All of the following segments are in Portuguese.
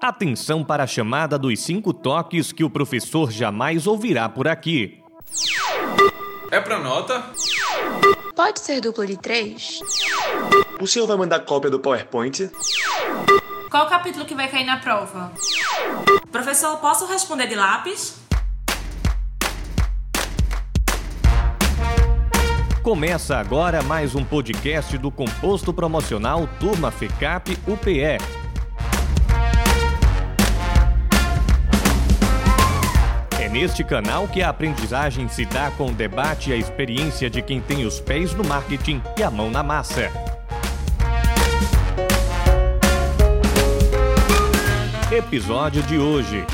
Atenção para a chamada dos cinco toques que o professor jamais ouvirá por aqui. É pra nota? Pode ser duplo de três? O senhor vai mandar cópia do PowerPoint? Qual o capítulo que vai cair na prova? Professor, posso responder de lápis? Começa agora mais um podcast do Composto Promocional Turma FECAP UPE. Neste canal que a aprendizagem se dá com o debate e a experiência de quem tem os pés no marketing e a mão na massa. Episódio de hoje: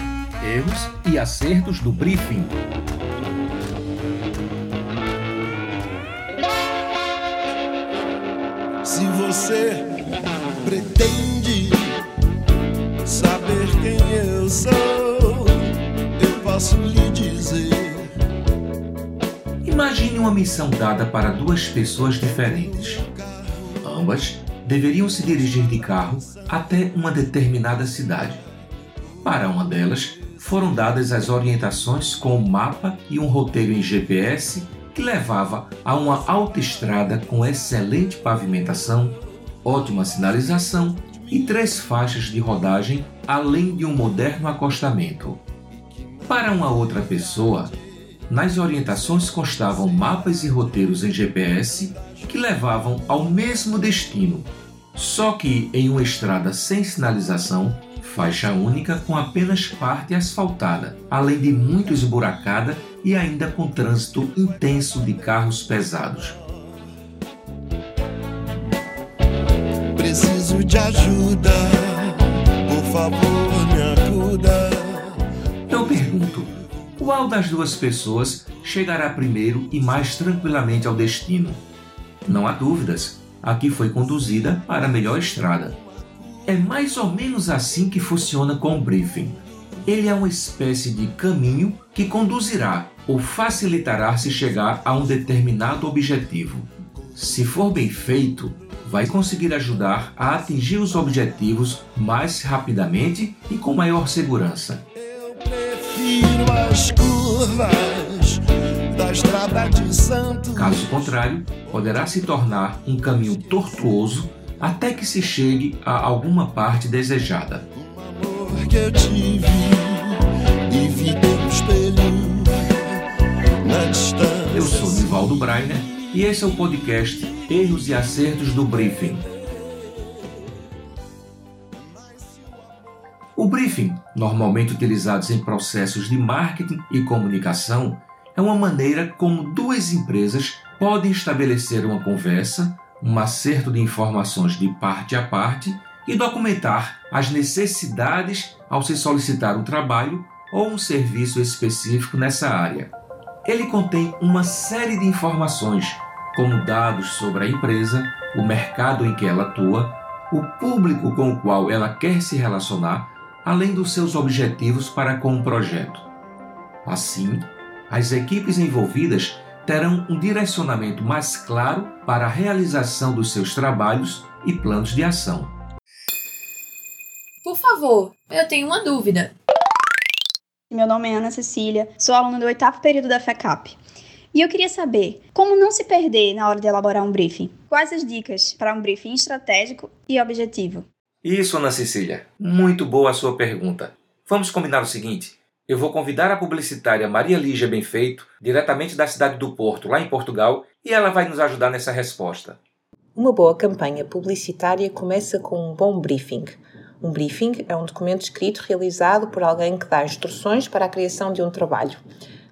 Erros e acertos do briefing. Se você pretende Imagine uma missão dada para duas pessoas diferentes. Ambas deveriam se dirigir de carro até uma determinada cidade. Para uma delas, foram dadas as orientações com um mapa e um roteiro em GPS que levava a uma autoestrada com excelente pavimentação, ótima sinalização e três faixas de rodagem, além de um moderno acostamento. Para uma outra pessoa, nas orientações constavam mapas e roteiros em GPS que levavam ao mesmo destino, só que em uma estrada sem sinalização, faixa única com apenas parte asfaltada, além de muito esburacada e ainda com trânsito intenso de carros pesados. Preciso de ajuda, por favor, qual das duas pessoas chegará primeiro e mais tranquilamente ao destino? Não há dúvidas, a que foi conduzida para a melhor estrada. É mais ou menos assim que funciona com o briefing. Ele é uma espécie de caminho que conduzirá ou facilitará se chegar a um determinado objetivo. Se for bem feito, vai conseguir ajudar a atingir os objetivos mais rapidamente e com maior segurança. Prefiro as curvas da estrada de Santos. Caso contrário, poderá se tornar um caminho tortuoso até que se chegue a alguma parte desejada. O amor que eu tive e vi espelho na distância. Eu sou Nivaldo Brainer e esse é o podcast Erros e Acertos do Briefing. O briefing, normalmente utilizado em processos de marketing e comunicação, é uma maneira como duas empresas podem estabelecer uma conversa, um acerto de informações de parte a parte e documentar as necessidades ao se solicitar um trabalho ou um serviço específico nessa área. Ele contém uma série de informações, como dados sobre a empresa, o mercado em que ela atua, o público com o qual ela quer se relacionar, além dos seus objetivos para com o projeto. Assim, as equipes envolvidas terão um direcionamento mais claro para a realização dos seus trabalhos e planos de ação. Por favor, eu tenho uma dúvida. Meu nome é Ana Cecília, sou aluna do oitavo período da FECAP. E eu queria saber como não se perder na hora de elaborar um briefing. Quais as dicas para um briefing estratégico e objetivo? Isso, Ana Cecília. Muito boa a sua pergunta. Vamos combinar o seguinte: eu vou convidar a publicitária Maria Lígia Benfeito, diretamente da cidade do Porto, lá em Portugal, e ela vai nos ajudar nessa resposta. Uma boa campanha publicitária começa com um bom briefing. Um briefing é um documento escrito realizado por alguém que dá instruções para a criação de um trabalho.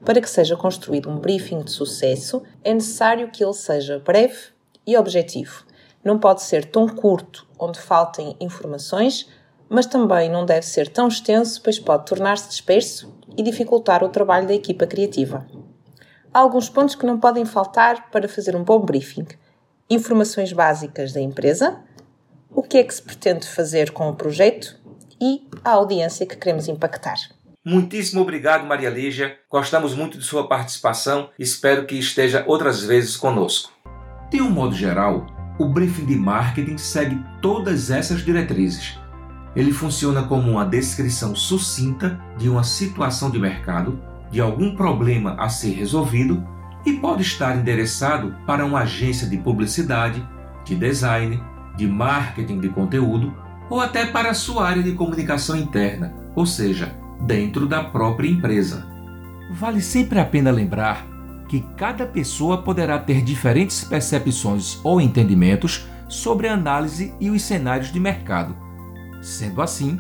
Para que seja construído um briefing de sucesso, é necessário que ele seja breve e objetivo. Não pode ser tão curto, onde faltem informações, mas também não deve ser tão extenso, pois pode tornar-se disperso e dificultar o trabalho da equipa criativa. Há alguns pontos que não podem faltar para fazer um bom briefing: informações básicas da empresa, o que é que se pretende fazer com o projeto e a audiência que queremos impactar. Muitíssimo obrigado, Maria Lígia. Gostamos muito de sua participação espero que esteja outras vezes conosco. De um modo geral, o briefing de marketing segue todas essas diretrizes. Ele funciona como uma descrição sucinta de uma situação de mercado, de algum problema a ser resolvido e pode estar endereçado para uma agência de publicidade, de design, de marketing de conteúdo ou até para sua área de comunicação interna, ou seja, dentro da própria empresa. Vale sempre a pena lembrar que cada pessoa poderá ter diferentes percepções ou entendimentos sobre a análise e os cenários de mercado. Sendo assim,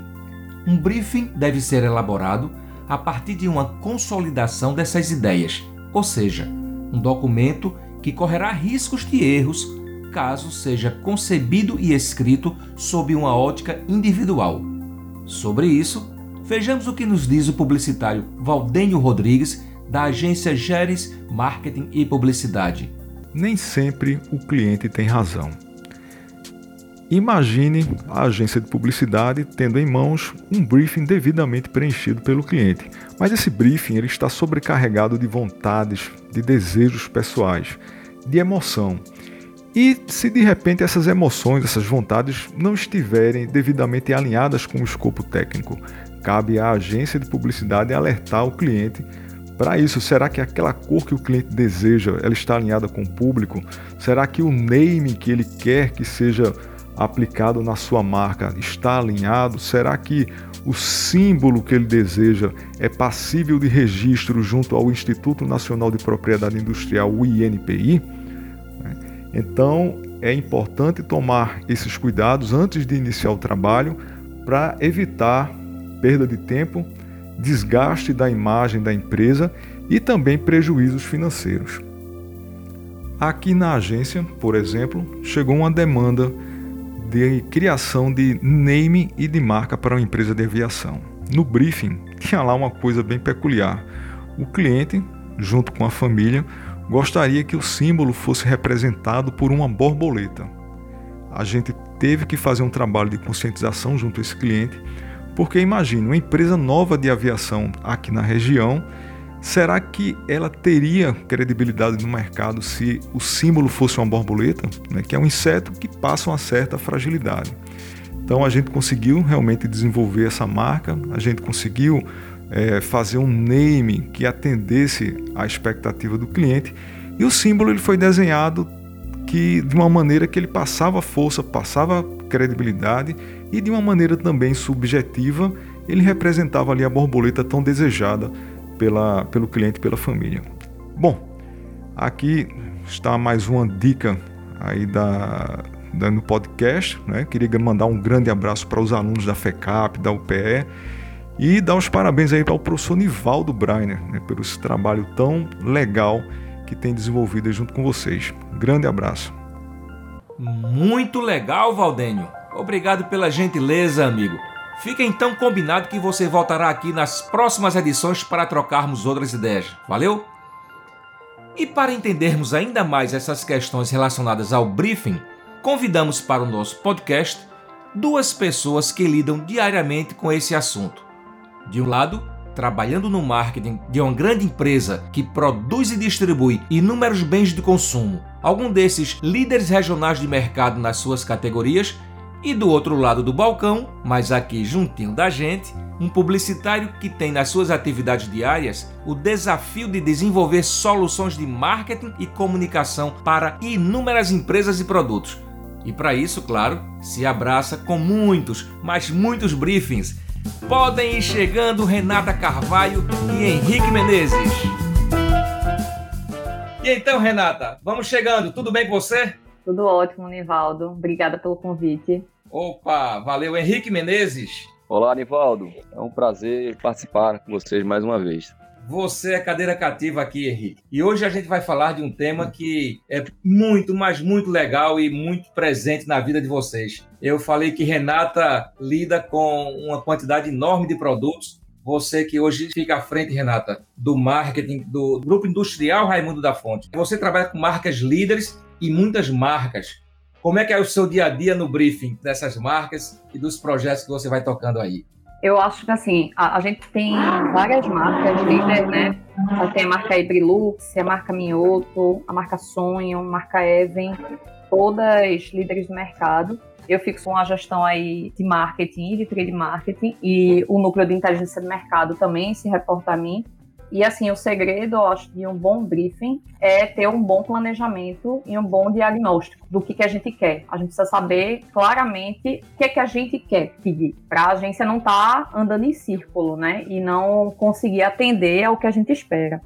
um briefing deve ser elaborado a partir de uma consolidação dessas ideias, ou seja, um documento que correrá riscos de erros caso seja concebido e escrito sob uma ótica individual. Sobre isso, vejamos o que nos diz o publicitário Valdênio Rodrigues, da agência Geres Marketing e Publicidade. Nem sempre o cliente tem razão. Imagine a agência de publicidade tendo em mãos um briefing devidamente preenchido pelo cliente, mas esse briefing ele está sobrecarregado de vontades, de desejos pessoais, de emoção. E se de repente essas emoções, essas vontades não estiverem devidamente alinhadas com o escopo técnico, cabe à agência de publicidade alertar o cliente para isso, será que aquela cor que o cliente deseja, ela está alinhada com o público? Será que o name que ele quer que seja aplicado na sua marca está alinhado? Será que o símbolo que ele deseja é passível de registro junto ao Instituto Nacional de Propriedade Industrial, o INPI? Então, é importante tomar esses cuidados antes de iniciar o trabalho para evitar perda de tempo, desgaste da imagem da empresa e também prejuízos financeiros. Aqui na agência, por exemplo, chegou uma demanda de criação de name e de marca para uma empresa de aviação. No briefing, tinha lá uma coisa bem peculiar. O cliente, junto com a família, gostaria que o símbolo fosse representado por uma borboleta. A gente teve que fazer um trabalho de conscientização junto a esse cliente, porque imagine, uma empresa nova de aviação aqui na região Será que ela teria credibilidade no mercado se o símbolo fosse uma borboleta, né, que é um inseto que passa uma certa fragilidade? Então a gente conseguiu realmente desenvolver essa marca, a gente conseguiu é, fazer um name que atendesse à expectativa do cliente e o símbolo ele foi desenhado que de uma maneira que ele passava força, passava credibilidade e de uma maneira também subjetiva ele representava ali a borboleta tão desejada pela, pelo cliente pela família. Bom, aqui está mais uma dica aí da, da no podcast. Né? Queria mandar um grande abraço para os alunos da FECAP, da UPE e dar os parabéns aí para o professor Nivaldo Breiner né? pelo esse trabalho tão legal que tem desenvolvido junto com vocês. Grande abraço. Muito legal, Valdênio. Obrigado pela gentileza, amigo. Fica então combinado que você voltará aqui nas próximas edições para trocarmos outras ideias. Valeu? E para entendermos ainda mais essas questões relacionadas ao briefing, convidamos para o nosso podcast duas pessoas que lidam diariamente com esse assunto. De um lado, trabalhando no marketing de uma grande empresa que produz e distribui inúmeros bens de consumo, algum desses líderes regionais de mercado nas suas categorias e do outro lado do balcão, mas aqui juntinho da gente, um publicitário que tem nas suas atividades diárias o desafio de desenvolver soluções de marketing e comunicação para inúmeras empresas e produtos. E para isso, claro, se abraça com muitos, mas muitos briefings. Podem ir chegando Renata Carvalho e Henrique Menezes. E então, Renata, vamos chegando. Tudo bem com você? Tudo ótimo, Nivaldo. Obrigada pelo convite. Opa, valeu. Henrique Menezes. Olá, Nivaldo. É um prazer participar com vocês mais uma vez. Você é cadeira cativa aqui, Henrique. E hoje a gente vai falar de um tema que é muito, mas muito legal e muito presente na vida de vocês. Eu falei que Renata lida com uma quantidade enorme de produtos. Você que hoje fica à frente, Renata, do marketing do Grupo Industrial Raimundo da Fonte. Você trabalha com marcas líderes e muitas marcas. Como é que é o seu dia a dia no briefing dessas marcas e dos projetos que você vai tocando aí? Eu acho que assim, a, a gente tem várias marcas líderes, né? Tem a marca Ibrilux, a marca Minhoto, a marca Sonho, a marca Even. todas líderes de mercado. Eu fico com a gestão aí de marketing, de trade marketing, e o núcleo de inteligência de mercado também se reporta a mim. E assim, o segredo, eu acho, de um bom briefing é ter um bom planejamento e um bom diagnóstico do que, que a gente quer. A gente precisa saber claramente o que, que a gente quer pedir, para a agência não estar tá andando em círculo, né? E não conseguir atender ao que a gente espera.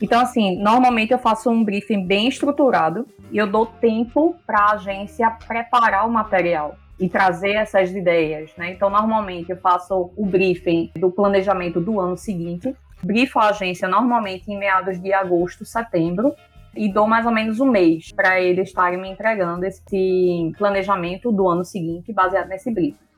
Então, assim, normalmente eu faço um briefing bem estruturado e eu dou tempo para a agência preparar o material e trazer essas ideias, né? Então, normalmente eu faço o briefing do planejamento do ano seguinte, brifo a agência normalmente em meados de agosto, setembro, e dou mais ou menos um mês para eles estarem me entregando esse planejamento do ano seguinte baseado nesse briefing.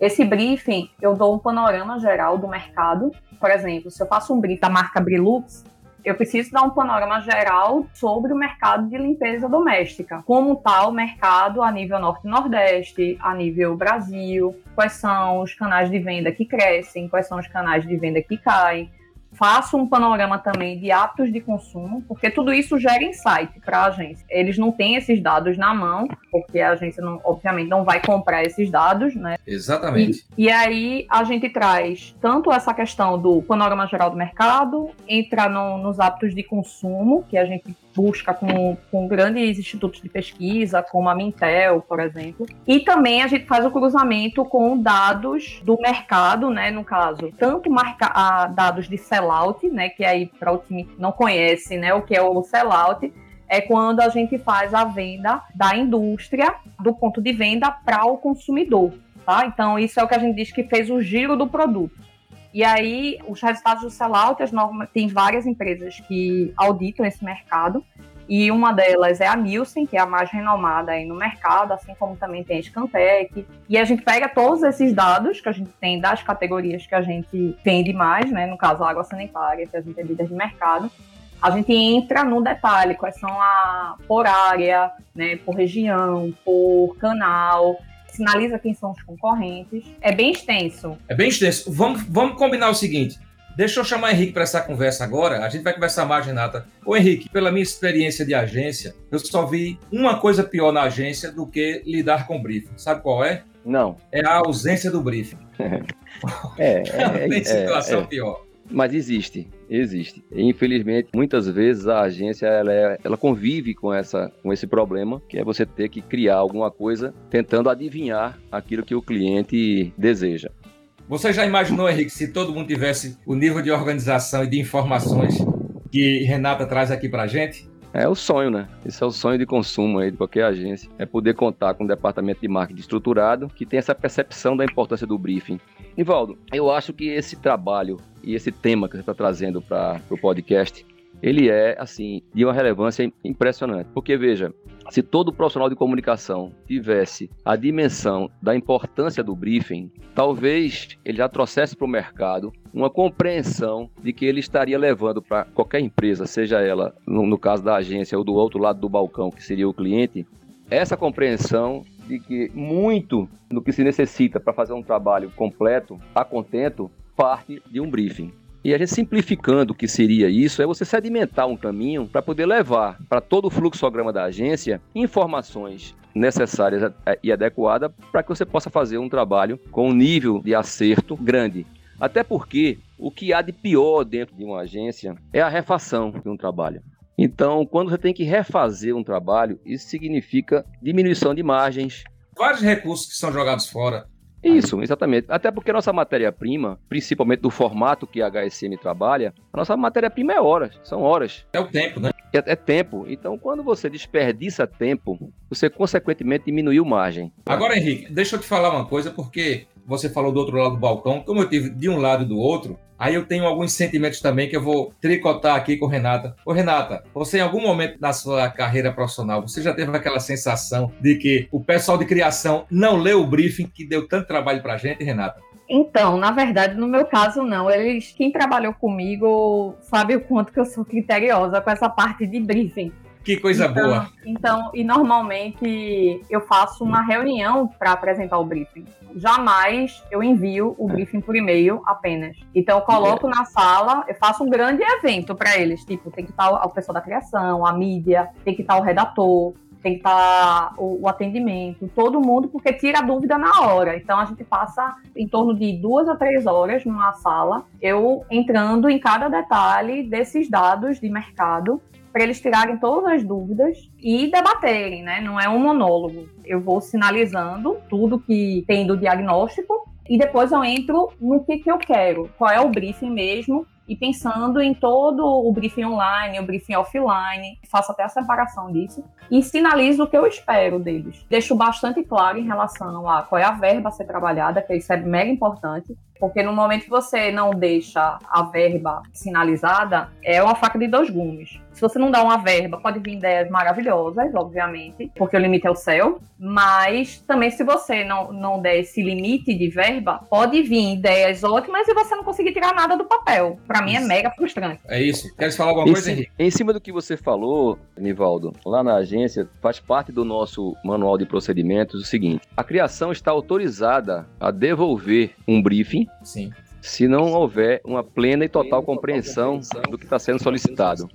Esse briefing, eu dou um panorama geral do mercado. Por exemplo, se eu faço um briefing da marca Brilux, eu preciso dar um panorama geral sobre o mercado de limpeza doméstica. Como está o mercado a nível norte nordeste, a nível Brasil, quais são os canais de venda que crescem, quais são os canais de venda que caem, faço um panorama também de hábitos de consumo, porque tudo isso gera insight para a agência. Eles não têm esses dados na mão, porque a agência, não, obviamente, não vai comprar esses dados, né? Exatamente. E, e, aí a gente traz tanto essa questão do panorama geral do mercado, entra no, nos hábitos de consumo, que a gente busca com, com grandes institutos de pesquisa, como a Mintel, por exemplo. E também a gente faz o cruzamento com dados do mercado, né, no caso, tanto marca, a, dados de sellout, né, que aí para o time que não conhece, né, o que é o sellout, é quando a gente faz a venda da indústria do ponto de venda para o consumidor, tá? Então isso é o que a gente diz que fez o giro do produto. E aí, os resultados do sellout, as normas, tem várias empresas que auditam esse mercado, e uma delas é a Nielsen, que é a mais renomada aí no mercado, assim como também tem a Scantec. E a gente pega todos esses dados que a gente tem das categorias que a gente vende mais, né? No caso, água sanitária, que a gente é líder de mercado. A gente entra no detalhe, quais são a por área, né, por região, por canal, sinaliza quem são os concorrentes. É bem extenso. É bem extenso. Vamos, vamos combinar o seguinte. Deixa eu chamar o Henrique para essa conversa agora. A gente vai conversar mais, Renata. Ô Henrique, pela minha experiência de agência, eu só vi uma coisa pior na agência do que lidar com briefing. Sabe qual é? Não. É a ausência do briefing. é, é, Não tem é, situação é. pior. Mas existe, existe. Infelizmente, muitas vezes a agência ela, é- ela convive com, essa, com esse problema, que é você ter que criar alguma coisa tentando adivinhar aquilo que o cliente deseja. Você já imaginou, Henrique, se todo mundo tivesse o nível de organização e de informações que Renata traz aqui pra gente? É o sonho, né? Esse é o sonho de consumo aí de qualquer agência. É poder contar com um departamento de marketing estruturado que tem essa percepção da importância do briefing. Nivaldo, eu acho que esse trabalho e esse tema que você está trazendo para o podcast, ele é, assim, de uma relevância impressionante. Porque, veja, se todo profissional de comunicação tivesse a dimensão da importância do briefing, talvez ele já trouxesse para o mercado uma compreensão de que ele estaria levando para qualquer empresa, seja ela, no, no caso da agência ou do outro lado do balcão, que seria o cliente, essa compreensão de que muito do que se necessita para fazer um trabalho completo, a contento, parte de um briefing. E a gente simplificando o que seria isso, é você sedimentar um caminho para poder levar para todo o fluxograma da agência informações necessárias e adequadas para que você possa fazer um trabalho com um nível de acerto grande. Até porque o que há de pior dentro de uma agência é a refação de um trabalho. Então, quando você tem que refazer um trabalho, isso significa diminuição de margens. Vários recursos que são jogados fora. Isso, exatamente. Até porque a nossa matéria-prima, principalmente do formato que a HSM trabalha, a nossa matéria-prima é horas, são horas. É o tempo, né? É, é, tempo. Então, quando você desperdiça tempo, você consequentemente diminuiu margem. Agora, Henrique, deixa eu te falar uma coisa, porque você falou do outro lado do balcão, como eu tive de um lado e do outro, aí eu tenho alguns sentimentos também que eu vou tricotar aqui com Renata. Ô Renata, você em algum momento na sua carreira profissional, você já teve aquela sensação de que o pessoal de criação não leu o briefing que deu tanto trabalho pra gente, Renata? Então, na verdade, no meu caso, não. Eles, quem trabalhou comigo sabe o quanto que eu sou criteriosa com essa parte de briefing. Que coisa então, boa. Então, e normalmente eu faço uma reunião para apresentar o briefing. Jamais eu envio o briefing por e-mail apenas. Então, eu coloco na sala, eu faço um grande evento para eles. Tipo, tem que estar o pessoal da criação, a mídia, tem que estar o redator. tem que estar o, o, atendimento, todo mundo, porque tira a dúvida na hora. Então a gente passa em torno de duas a três horas numa sala, eu entrando em cada detalhe desses dados de mercado para eles tirarem todas as dúvidas e debaterem, né? Não é um monólogo. Eu vou sinalizando tudo que tem do diagnóstico e depois eu entro no que, que eu quero, qual é o briefing mesmo, e pensando em todo o briefing online, o briefing offline, faço até a separação disso, e sinalizo o que eu espero deles. Deixo bastante claro em relação a qual é a verba a ser trabalhada, que isso é mega importante, porque no momento que você não deixa a verba sinalizada, é uma faca de dois gumes. Se você não dá uma verba, pode vir ideias maravilhosas, obviamente, porque o limite é o céu, mas também se você não, não der esse limite de verba, pode vir ideias ótimas e você não conseguir tirar nada do papel. Para mim é mega frustrante. É isso. Queres falar alguma coisa, Henrique? Em cima do que você falou, Nivaldo, lá na agência faz parte do nosso manual de procedimentos o seguinte: a criação está autorizada a devolver um briefing Sim. se não houver uma plena e total compreensão do que está sendo solicitado.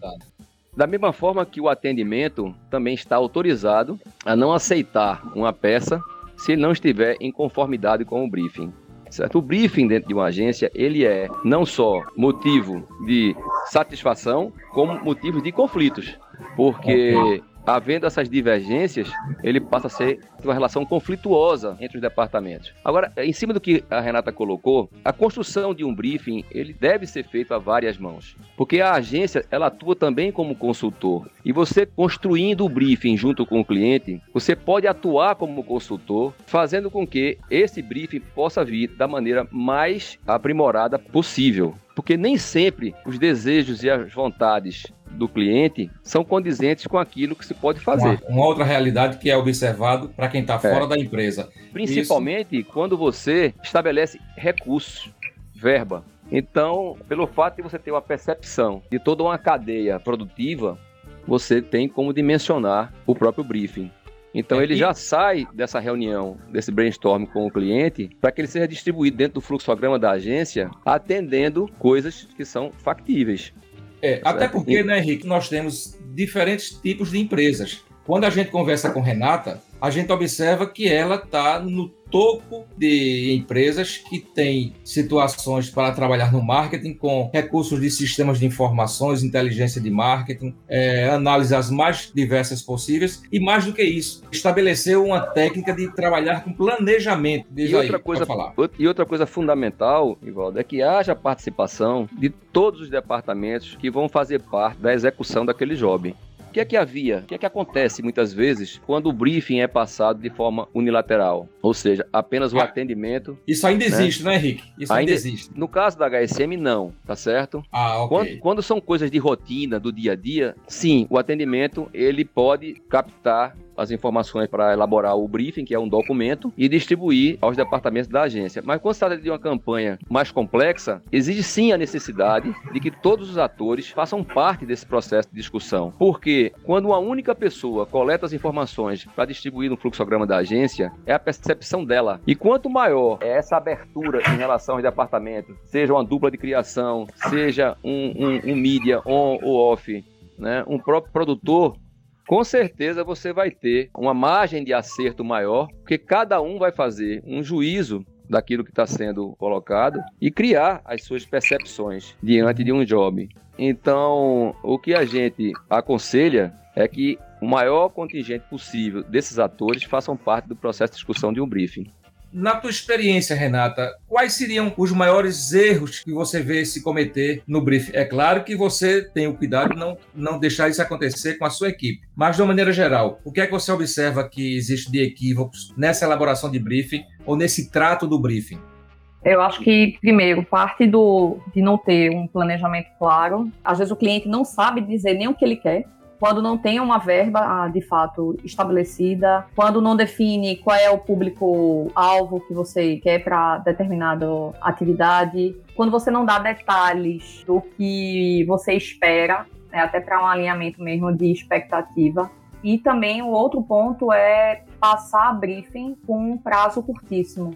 Da mesma forma que o atendimento também está autorizado a não aceitar uma peça se ele não estiver em conformidade com o briefing. Certo? O briefing dentro de uma agência, ele é não só motivo de satisfação, como motivo de conflitos. Porque havendo essas divergências, ele passa a ser uma relação conflituosa entre os departamentos. Agora, em cima do que a Renata colocou, a construção de um briefing, ele deve ser feito a várias mãos, porque a agência, ela atua também como consultor. E você construindo o briefing junto com o cliente, você pode atuar como consultor, fazendo com que esse briefing possa vir da maneira mais aprimorada possível. Porque nem sempre os desejos e as vontades do cliente são condizentes com aquilo que se pode fazer. Uma, uma outra realidade que é observado para quem está fora é. da empresa. Principalmente Isso... quando você estabelece recursos, verba. Então, pelo fato de você ter uma percepção de toda uma cadeia produtiva, você tem como dimensionar o próprio briefing. Então ele já sai dessa reunião, desse brainstorm com o cliente, para que ele seja distribuído dentro do fluxograma da agência, atendendo coisas que são factíveis. É, até porque, né, Henrique, nós temos diferentes tipos de empresas. Quando a gente conversa com Renata, a gente observa que ela está no topo de empresas que têm situações para trabalhar no marketing com recursos de sistemas de informações, inteligência de marketing, é, análise as mais diversas possíveis e mais do que isso, estabeleceu uma técnica de trabalhar com planejamento. Diz e, aí, outra coisa, e outra coisa fundamental, Ivaldo, é que haja participação de todos os departamentos que vão fazer parte da execução daquele job que é que havia? O que é que acontece muitas vezes quando o briefing é passado de forma unilateral? Ou seja, apenas o ah, atendimento. Isso ainda né? existe, né, Henrique? Isso ainda, ainda, existe. No caso da HSM, não, tá certo? Ah, ok. Quando, quando são coisas de rotina, do dia a dia, sim, o atendimento ele pode captar as informações para elaborar o briefing, que é um documento, e distribuir aos departamentos da agência. Mas quando se trata de uma campanha mais complexa, exige sim a necessidade de que todos os atores façam parte desse processo de discussão. Porque quando uma única pessoa coleta as informações para distribuir no fluxograma da agência, é a percepção dela. E quanto maior é essa abertura em relação aos departamentos, seja uma dupla de criação, seja um, um, um mídia on ou off, né? um próprio produtor com certeza você vai ter uma margem de acerto maior, porque cada um vai fazer um juízo daquilo que está sendo colocado e criar as suas percepções diante de um job. Então, o que a gente aconselha é que o maior contingente possível desses atores façam parte do processo de discussão de um briefing. Na tua experiência, Renata, quais seriam os maiores erros que você vê se cometer no briefing? É claro que você tem o cuidado de não, não deixar isso acontecer com a sua equipe, mas de uma maneira geral, o que é que você observa que existe de equívocos nessa elaboração de briefing ou nesse trato do briefing? Eu acho que, primeiro, parte do, de não ter um planejamento claro. Às vezes o cliente não sabe dizer nem o que ele quer quando não tem uma verba ah, de fato estabelecida, quando não define qual é o público-alvo que você quer para determinada atividade, quando você não dá detalhes do que você espera, né, até para um alinhamento mesmo de expectativa. E também o outro ponto é passar briefing com um prazo curtíssimo.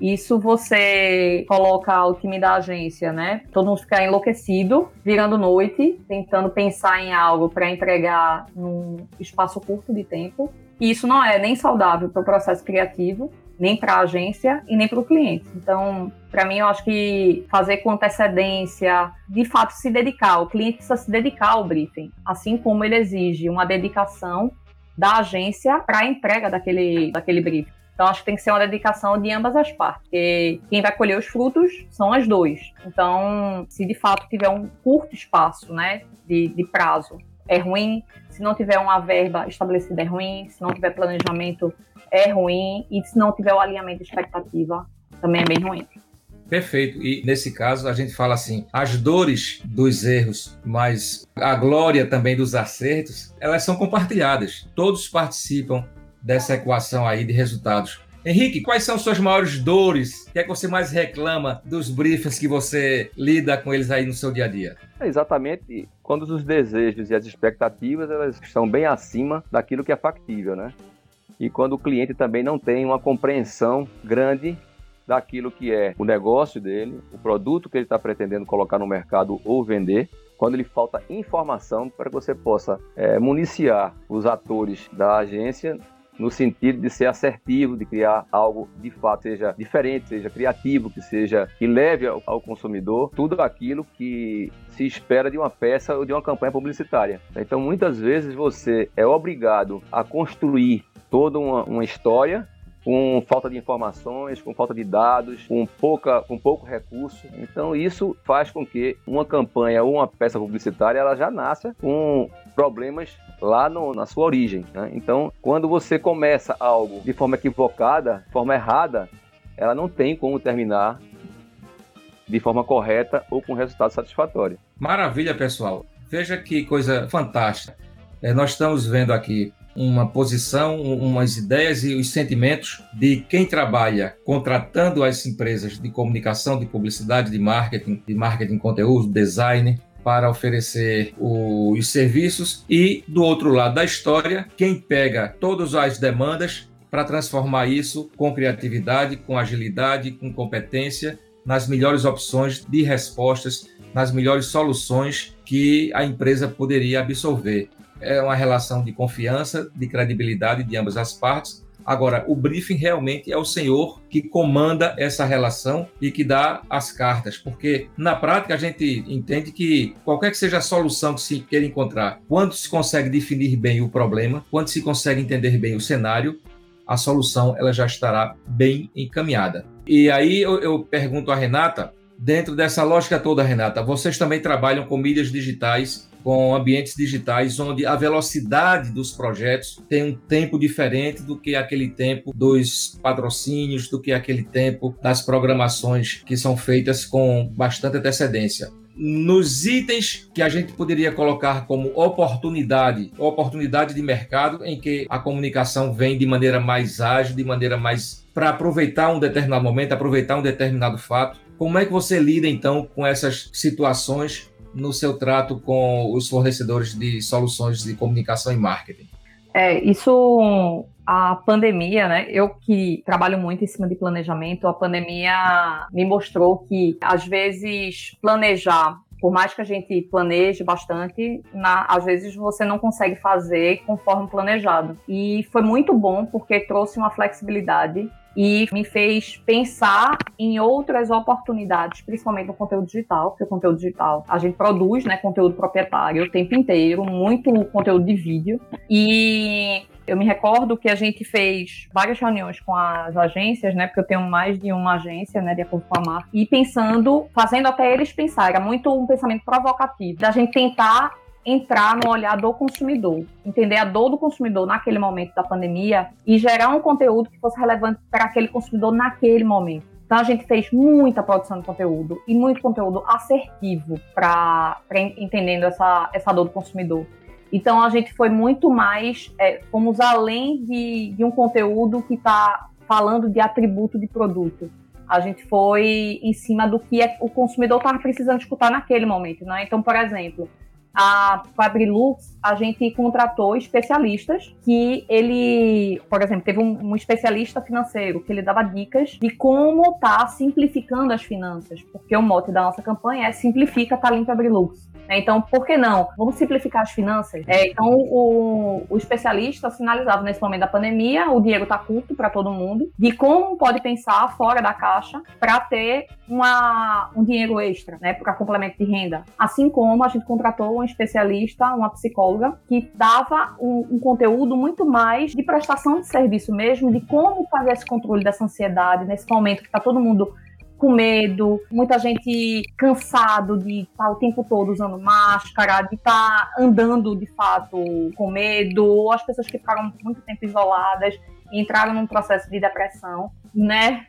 Isso você coloca o time da agência, né? Todo mundo fica enlouquecido, virando noite, tentando pensar em algo para entregar num espaço curto de tempo. E isso não é nem saudável para o processo criativo, nem para a agência e nem para o cliente. Então, para mim, eu acho que fazer com antecedência, de fato se dedicar, o cliente precisa se dedicar ao briefing, assim como ele exige uma dedicação da agência para a entrega daquele, daquele briefing. Então, acho que tem que ser uma dedicação de ambas as partes, porque quem vai colher os frutos são as dois. Então, se de fato tiver um curto espaço né, de, de prazo, é ruim. Se não tiver uma verba estabelecida, é ruim. Se não tiver planejamento, é ruim. E se não tiver o alinhamento de expectativa, também é bem ruim. Perfeito. E nesse caso a gente fala assim: as dores dos erros, mas a glória também dos acertos, elas são compartilhadas. Todos participam dessa equação aí de resultados. Henrique, quais são suas maiores dores? O que é que você mais reclama dos briefings que você lida com eles aí no seu dia a dia? É exatamente quando os desejos e as expectativas elas estão bem acima daquilo que é factível, né? E quando o cliente também não tem uma compreensão grande daquilo que é o negócio dele, o produto que ele está pretendendo colocar no mercado ou vender, quando lhe falta informação para que você possa é, municiar os atores da agência no sentido de ser assertivo, de criar algo de fato seja diferente, seja criativo, que seja que leve ao, ao consumidor tudo aquilo que se espera de uma peça ou de uma campanha publicitária. Então, muitas vezes você é obrigado a construir toda uma, uma história com falta de informações, com falta de dados, com, pouca, com pouco recurso. Então isso faz com que uma campanha ou uma peça publicitária ela já nasça com problemas lá no, na sua origem. Né? Então, quando você começa algo de forma equivocada, de forma errada, ela não tem como terminar de forma correta ou com resultado satisfatório. Maravilha, pessoal. Veja que coisa fantástica. É, nós estamos vendo aqui uma posição, umas ideias e os sentimentos de quem trabalha contratando as empresas de comunicação, de publicidade, de marketing, de marketing conteúdo, design, para oferecer os serviços e do outro lado da história, quem pega todas as demandas para transformar isso com criatividade, com agilidade, com competência nas melhores opções de respostas, nas melhores soluções que a empresa poderia absorver é uma relação de confiança, de credibilidade de ambas as partes. Agora, o briefing realmente é o senhor que comanda essa relação e que dá as cartas, porque na prática a gente entende que qualquer que seja a solução que se queira encontrar, quando se consegue definir bem o problema, quando se consegue entender bem o cenário, a solução ela já estará bem encaminhada. E aí eu, eu pergunto a Renata, dentro dessa lógica toda, Renata, vocês também trabalham com mídias digitais com ambientes digitais onde a velocidade dos projetos tem um tempo diferente do que aquele tempo dos patrocínios, do que aquele tempo das programações que são feitas com bastante antecedência nos itens que a gente poderia colocar como oportunidade, oportunidade de mercado em que a comunicação vem de maneira mais ágil, de maneira mais para aproveitar um determinado momento, aproveitar um determinado fato. Como é que você lida então com essas situações no seu trato com os fornecedores de soluções de comunicação e marketing? É, isso a pandemia, né? Eu que trabalho muito em cima de planejamento, a pandemia me mostrou que às vezes planejar, por mais que a gente planeje bastante, na, às vezes você não consegue fazer conforme planejado. E foi muito bom porque trouxe uma flexibilidade e me fez pensar em outras oportunidades, principalmente no conteúdo digital, porque o conteúdo digital a gente produz, né, conteúdo proprietário o tempo inteiro, muito conteúdo de vídeo e eu me recordo que a gente fez várias reuniões com as agências, né? Porque eu tenho mais de uma agência, né? De acordo com a marca. E pensando, fazendo até eles pensar. Era muito um pensamento provocativo. Da gente tentar entrar no olhar do consumidor, entender a dor do consumidor naquele momento da pandemia e gerar um conteúdo que fosse relevante para aquele consumidor naquele momento. Então a gente fez muita produção de conteúdo e muito conteúdo assertivo para entendendo essa, essa dor do consumidor. Então a gente foi muito mais, é, fomos além de, de um conteúdo que está falando de atributo de produto. A gente foi em cima do que é, o consumidor estava precisando escutar naquele momento. Né? Então, por exemplo, a Fabrilux, a gente contratou especialistas que ele, por exemplo, teve um, um, especialista financeiro que ele dava dicas de como tá simplificando as finanças, porque o mote da nossa campanha é simplifica, tá limpa Brilux. É, então, por que não? Vamos simplificar as finanças. É, então, o, o, especialista sinalizava nesse momento da pandemia, o dinheiro está curto para todo mundo, de como pode pensar fora da caixa para ter uma, um dinheiro extra, né, para complemento de renda. Assim como a gente contratou um especialista, uma psicóloga, que dava um, um conteúdo muito mais de prestação de serviço mesmo, de como fazer esse controle dessa ansiedade nesse momento que está todo mundo com medo, muita gente cansado de estar o tempo todo usando máscara, de estar andando de fato com medo, ou as pessoas que ficaram muito tempo isoladas e entraram num processo de depressão, né?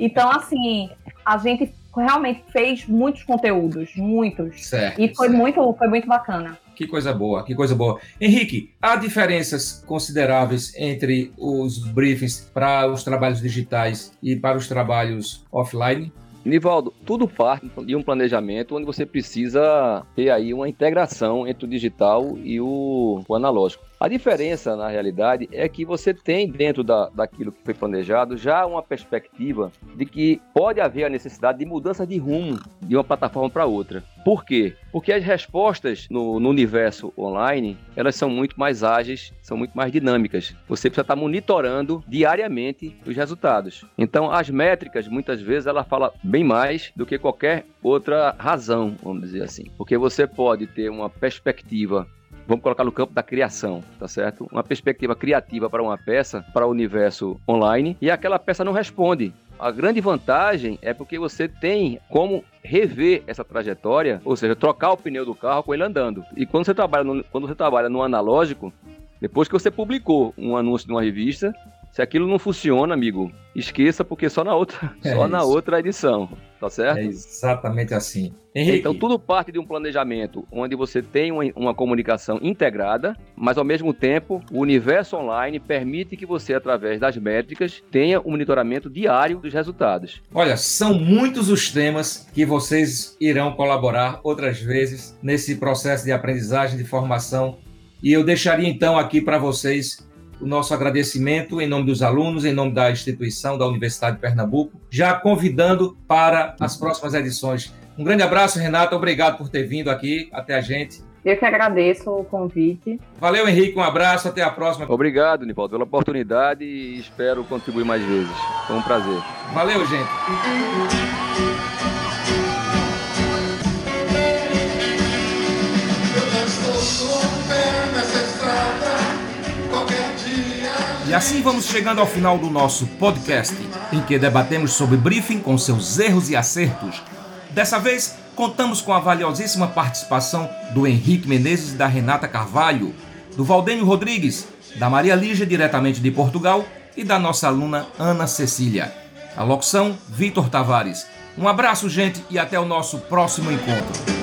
Então, assim, a gente realmente fez muitos conteúdos, muitos. Certo, e foi certo. muito, foi muito bacana. Que coisa boa, que coisa boa. Henrique, há diferenças consideráveis entre os briefings para os trabalhos digitais e para os trabalhos offline? Nivaldo, tudo parte de um planejamento onde você precisa ter aí uma integração entre o digital e o, o analógico. A diferença, na realidade, é que você tem dentro da, daquilo que foi planejado já uma perspectiva de que pode haver a necessidade de mudança de rumo de uma plataforma para outra. Por quê? Porque as respostas no, no, universo online, elas são muito mais ágeis, são muito mais dinâmicas. Você precisa estar monitorando diariamente os resultados. Então, as métricas, muitas vezes, ela fala bem mais do que qualquer outra razão, vamos dizer assim. Porque você pode ter uma perspectiva vamos colocar no campo da criação, tá certo? Uma perspectiva criativa para uma peça, para o universo online, e aquela peça não responde. A grande vantagem é porque você tem como rever essa trajetória, ou seja, trocar o pneu do carro com ele andando. E quando você trabalha no, quando você trabalha no analógico, depois que você publicou um anúncio de uma revista, se aquilo não funciona, amigo, esqueça porque só na outra, é só na outra edição, tá certo? É exatamente assim. Henrique. Então tudo parte de um planejamento onde você tem uma, uma, comunicação integrada, mas ao mesmo tempo o universo online permite que você, através das métricas, tenha um monitoramento diário dos resultados. Olha, são muitos os temas que vocês irão colaborar outras vezes nesse processo de aprendizagem, de formação. E eu deixaria então aqui para vocês o nosso agradecimento em nome dos alunos, em nome da instituição da Universidade de Pernambuco, já convidando para as próximas edições. Um grande abraço, Renata, obrigado por ter vindo aqui até a gente. Eu que agradeço o convite. Valeu, Henrique, um abraço, até a próxima. Obrigado, Nivaldo, pela oportunidade e espero contribuir mais vezes. Foi um prazer. Valeu, gente. Assim vamos chegando ao final do nosso podcast, em que debatemos sobre briefing com seus erros e acertos. Dessa vez, contamos com a valiosíssima participação do Henrique Menezes e da Renata Carvalho, do Valdênio Rodrigues, da Maria Lígia, diretamente de Portugal, e da nossa aluna Ana Cecília. A locução, Vitor Tavares. Um abraço, gente, e até o nosso próximo encontro.